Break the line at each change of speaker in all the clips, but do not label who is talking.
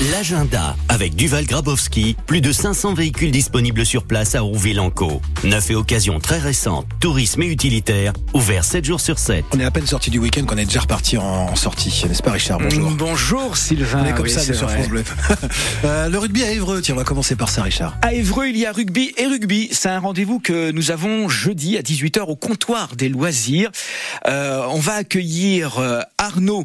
L'agenda avec Duval Grabowski, plus de 500 véhicules disponibles sur place à Rouville-en-Caux. Neuf et occasions très récentes, tourisme et utilitaire, ouvert 7 jours sur 7.
On est à peine sorti du week-end qu'on est déjà reparti en sortie, n'est-ce pas Richard? Bonjour.
Mm, bonjour Sylvain.
On est comme
Oui,
ça
c'est
sur
vrai.
France Bleu. Euh, le rugby à Évreux, tiens, on va commencer par ça Richard.
À Évreux, il y a rugby et rugby. C'est un rendez-vous que nous avons jeudi à 18h au comptoir des loisirs. Euh, on va accueillir euh, Arnaud.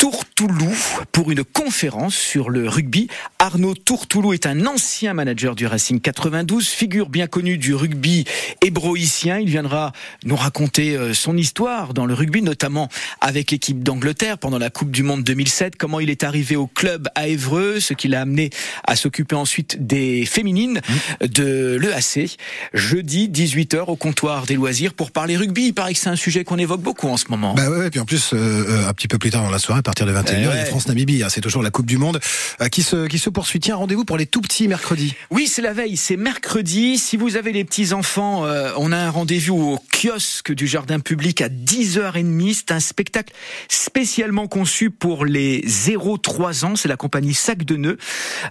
Tourtoulou pour une conférence sur le rugby. Arnaud Tourtoulou est un ancien manager du Racing 92, figure bien connue du rugby hébroïcien. Il viendra nous raconter euh, son histoire dans le rugby, notamment avec l'équipe d'Angleterre pendant la Coupe du Monde 2007, comment il est arrivé au club à Évreux, ce qui l'a amené à s'occuper ensuite des féminines de l'EAC. Jeudi 18h au comptoir des loisirs pour parler rugby. Il paraît que c'est un sujet qu'on évoque beaucoup en ce moment.
Bah ouais, ouais, puis en plus, euh, euh, un petit peu plus tard dans la soirée, partir de 21h,
Eh
il y a
ouais.
France-Namibie, hein, c'est toujours la Coupe du Monde euh, qui, se, qui se poursuit. Tiens, rendez-vous pour les tout petits mercredi.
Oui, c'est la veille, c'est mercredi. Si vous avez les petits enfants, euh, on a un rendez-vous au kiosque du jardin public à 10h30. C'est un spectacle spécialement conçu pour les 0-3 ans. C'est la compagnie Sac de Nœuds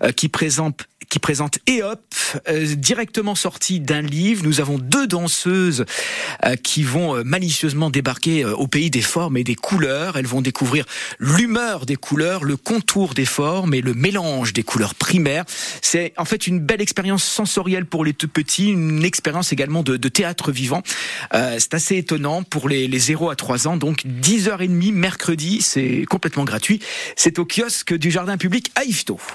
euh, qui présente qui présente EOP, euh, directement sorti d'un livre. Nous avons deux danseuses euh, qui vont euh, malicieusement débarquer euh, au pays des formes et des couleurs. Elles vont découvrir l'humeur des couleurs, le contour des formes et le mélange des couleurs primaires. C'est en fait une belle expérience sensorielle pour les tout petits, une expérience également de, de théâtre vivant. Euh, c'est assez étonnant pour les, les 0 à 3 ans. Donc 10h30 mercredi, c'est complètement gratuit. C'est au kiosque du jardin public à.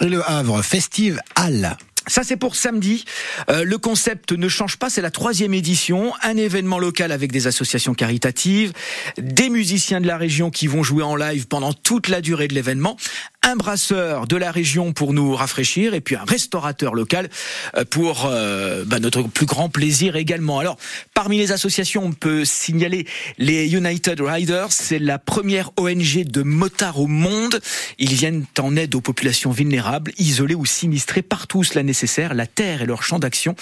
Et le Havre, Festive Halle.
Ça, c'est pour samedi. Euh, le concept ne change pas. C'est la troisième édition. Un événement local avec des associations caritatives, des musiciens de la région qui vont jouer en live pendant toute la durée de l'événement, un brasseur de la région pour nous rafraîchir et puis un restaurateur local euh, pour euh, bah, notre plus grand plaisir également. Alors, parmi les associations, on peut signaler les United Riders. C'est la première ONG de motards au monde. Ils viennent en aide aux populations vulnérables, isolées ou sinistrées partout cela nécessaire, la terre et leur champ d'action.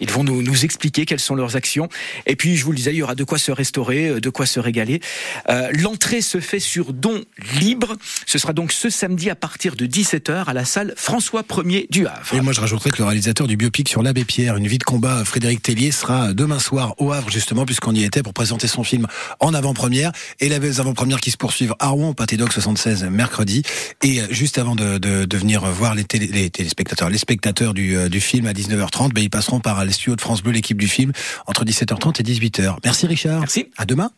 Ils vont nous, nous expliquer quelles sont leurs actions. Et puis, je vous le disais, il y aura de quoi se restaurer, euh, de quoi se régaler. Euh, L'entrée se fait sur don libre. Ce sera donc ce samedi à partir de 17h à la salle François 1er du Havre.
Et moi, je rajouterais que le réalisateur du biopic sur l'abbé Pierre, une vie de combat, Frédéric Tellier, sera demain soir au Havre, justement, puisqu'on y était pour présenter son film en avant-première. Et les avant-premières qui se poursuivent à Rouen, Pâté Doc 76, mercredi. Et euh, juste avant de, de, de venir voir les, télé- les téléspectateurs, les spectateurs du, euh, du film à 19h30, ben, ils passeront par les studios de France Bleu, l'équipe du film, entre 17h30 et 18h. Merci Richard.
Merci.
À demain.